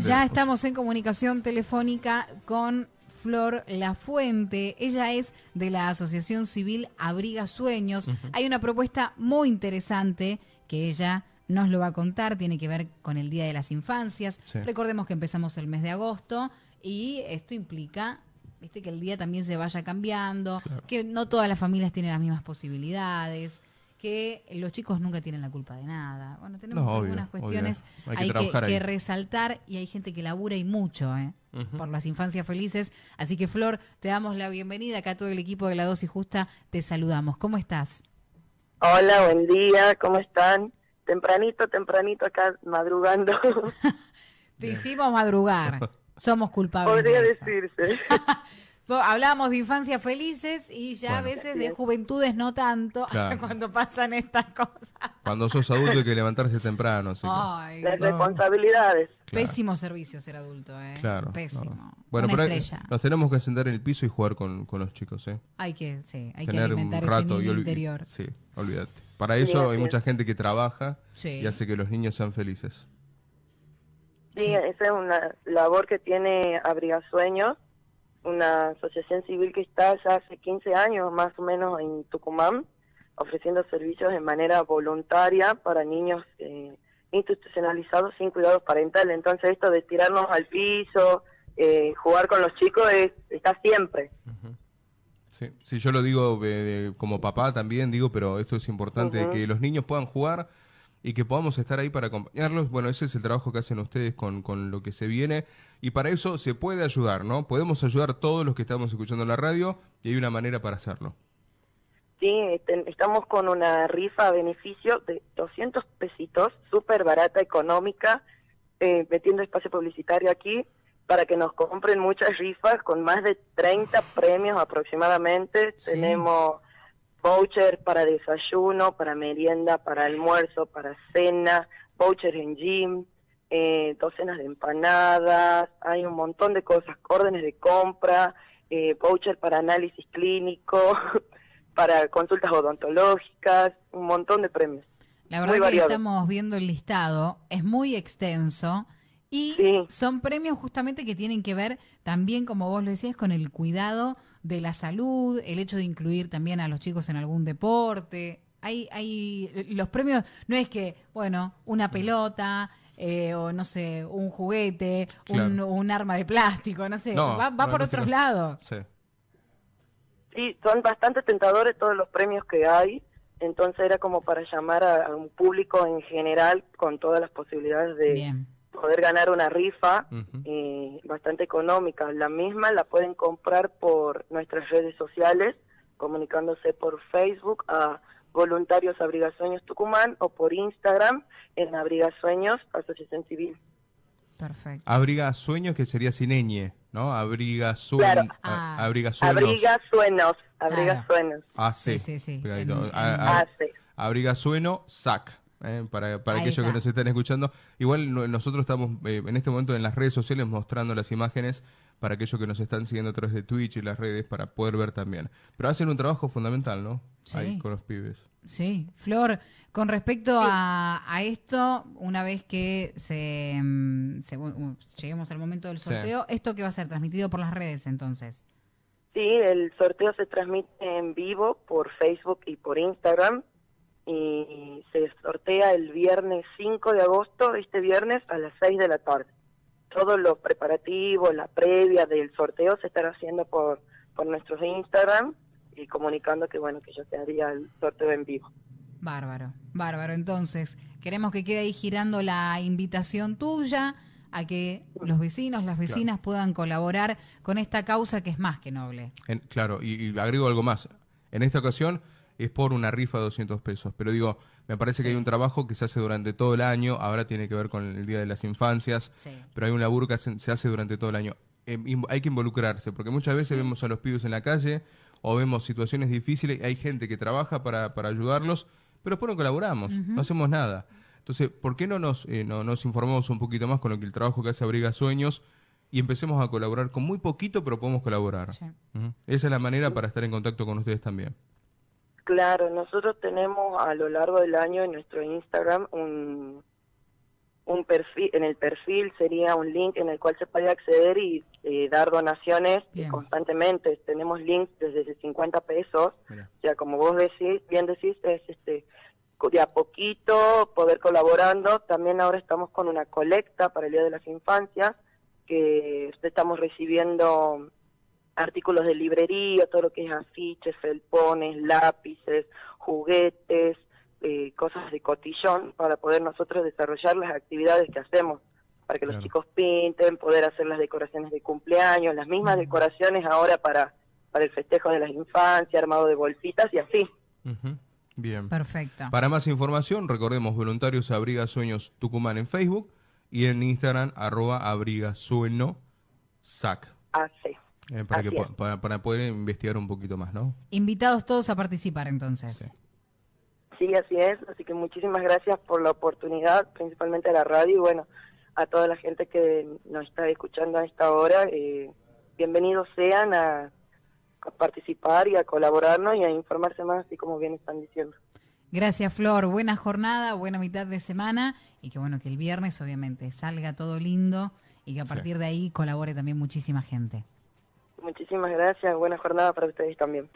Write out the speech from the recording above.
quién Ya tenemos? estamos en comunicación telefónica con Flor Lafuente. Ella es de la Asociación Civil Abriga Sueños. Hay una propuesta muy interesante que ella nos lo va a contar. Tiene que ver con el Día de las Infancias. Sí. Recordemos que empezamos el mes de agosto y esto implica viste que el día también se vaya cambiando, que no todas las familias tienen las mismas posibilidades, que los chicos nunca tienen la culpa de nada. Bueno, tenemos No, algunas obvio. cuestiones Hay que hay que, resaltar y hay gente que labura y mucho, ¿eh? Por las infancias felices. Así que Flor, te damos la bienvenida. Acá todo el equipo de La Dosis Justa te saludamos. ¿Cómo estás? Hola, buen día, ¿cómo están? Tempranito, tempranito acá madrugando, Te hicimos madrugar. Somos culpables. podría de decirse. Hablábamos de infancias felices y ya a veces de juventudes no tanto Claro. cuando pasan estas cosas. Cuando sos adulto hay que levantarse temprano. Así que- Las No. responsabilidades. Claro. pésimo servicio ser adulto, ¿eh? Claro. Pésimo. no. Bueno, Una pero nos tenemos que sentar en el piso y jugar con, con los chicos, ¿eh? Hay que, sí, hay que Tener alimentar un ese rato niño y interior. Sí, olvídate. Para eso hay mucha gente que trabaja Sí. y hace que los niños sean felices. Sí, Sí. esa es una labor que tiene Abrigasueños, una asociación civil que está ya hace 15 años más o menos en Tucumán, ofreciendo servicios de manera voluntaria para niños eh, institucionalizados sin cuidados parentales. Entonces esto de tirarnos al piso, eh, jugar con los chicos, es, está siempre. Sí, sí, yo lo digo eh, como papá también, digo, pero esto es importante, Ujú. que los niños puedan jugar y que podamos estar ahí para acompañarlos. Bueno, ese es el trabajo que hacen ustedes con, con lo que se viene y para eso se puede ayudar, ¿no? Podemos ayudar todos los que estamos escuchando la radio y hay una manera para hacerlo. Sí, este, estamos con una rifa a beneficio de 200 pesitos, súper barata, económica, eh, metiendo espacio publicitario aquí para que nos compren muchas rifas con más de 30 premios aproximadamente. Sí. Tenemos voucher para desayuno, para merienda, para almuerzo, para cena, voucher en gym, eh, docenas de empanadas, hay un montón de cosas, órdenes de compra, eh, voucher para análisis clínico, para consultas odontológicas, un montón de premios. La Muy verdad que variado. estamos viendo el listado, es muy extenso y Sí. son premios justamente que tienen que ver también, como vos lo decías, con el cuidado de la salud, el hecho de incluir también a los chicos en algún deporte. Hay, hay los premios, no es que, bueno, una pelota eh, o no sé, un juguete, un, Claro. un arma de plástico, no sé, No, va, va no, por no, otros lados. Sí. Sí, son bastante tentadores todos los premios que hay, entonces era como para llamar a, a un público en general con todas las posibilidades de Bien. Poder ganar una rifa eh, bastante económica. La misma la pueden comprar por nuestras redes sociales, comunicándose por Facebook a Voluntarios Abrigasueños Tucumán o por Instagram en Abrigasueños Asociación Civil. Perfecto. Abriga sueños que sería sin ñ, ¿no? Abriga sueños. Claro. Ah. Abriga sueños. Abriga Suenos, Abriga Claro. Suenos. Ah, sí. Sí, sí, sí. Pegadito. En- A- en- a- Ah, sí. Abriga sueno, sac. Eh, para para aquellos está. que nos están escuchando. Igual no- nosotros estamos eh, en este momento en las redes sociales mostrando las imágenes para aquellos que nos están siguiendo a través de Twitch y las redes para poder ver también. Pero hacen un trabajo fundamental, ¿no? Sí. Ahí con los pibes. Sí, Flor, con respecto a, a esto, una vez que se, mm, se- uh, lleguemos al momento del Sí. sorteo, ¿esto que va a ser transmitido por las redes entonces? Sí, el sorteo se transmite en vivo por Facebook y por Instagram y se sortea el viernes 5 de agosto, este viernes a las 6 de la tarde. Todos los preparativos, la previa del sorteo se estará haciendo por, por nuestros Instagram y comunicando que bueno que ya se haría el sorteo en vivo. Bárbaro, bárbaro. Entonces, queremos que quede ahí girando la invitación tuya a que los vecinos, las vecinas puedan colaborar con esta causa que es más que noble. En- claro, y, y agrego algo más. En esta ocasión es por una rifa de 200 pesos. Pero digo, me parece que hay un trabajo que se hace durante todo el año. Ahora tiene que ver con el Día de las Infancias. Sí. pero hay un laburo que se hace durante todo el año. Eh, inv- hay que involucrarse, porque muchas veces vemos a los pibes en la calle o vemos situaciones difíciles, hay gente que trabaja para, para ayudarlos, pero después no colaboramos, no hacemos nada. Entonces, ¿por qué no nos, eh, no nos informamos un poquito más con lo que el trabajo que hace Abriga Sueños y empecemos a colaborar con muy poquito, pero podemos colaborar? Sí. Esa es la manera para estar en contacto con ustedes también. Claro, nosotros tenemos a lo largo del año en nuestro Instagram un, un perfil, en el perfil sería un link en el cual se puede acceder y eh, dar donaciones Bien. constantemente. Tenemos links desde 50 pesos, Mira. o sea, como vos decís, bien decís, es este de a poquito poder colaborando. También ahora estamos con una colecta para el Día de las Infancias, que estamos recibiendo artículos de librería, todo lo que es afiches, felpones, lápices, juguetes, eh, cosas de cotillón para poder nosotros desarrollar las actividades que hacemos, para que Claro. los chicos pinten, poder hacer las decoraciones de cumpleaños, las mismas decoraciones ahora para, para el festejo de las infancias, armado de bolsitas y así. Bien. Perfecto. Para más información, recordemos Voluntarios Abriga Sueños Tucumán en Facebook y en Instagram arroba abriga sueno sac. Así. Eh, para, que Así para, para poder investigar un poquito más, ¿no? Invitados todos a participar entonces. Sí. Sí, así es. Así que muchísimas gracias por la oportunidad, principalmente a la radio y bueno, a toda la gente que nos está escuchando a esta hora. eh, bienvenidos sean a, a participar y a colaborarnos y a informarse más, así como bien están diciendo. Gracias, Flor. Buena jornada, buena mitad de semana y que bueno, que el viernes obviamente salga todo lindo y que a Sí. partir de ahí colabore también muchísima gente. Muchísimas gracias. Buena jornada para ustedes también.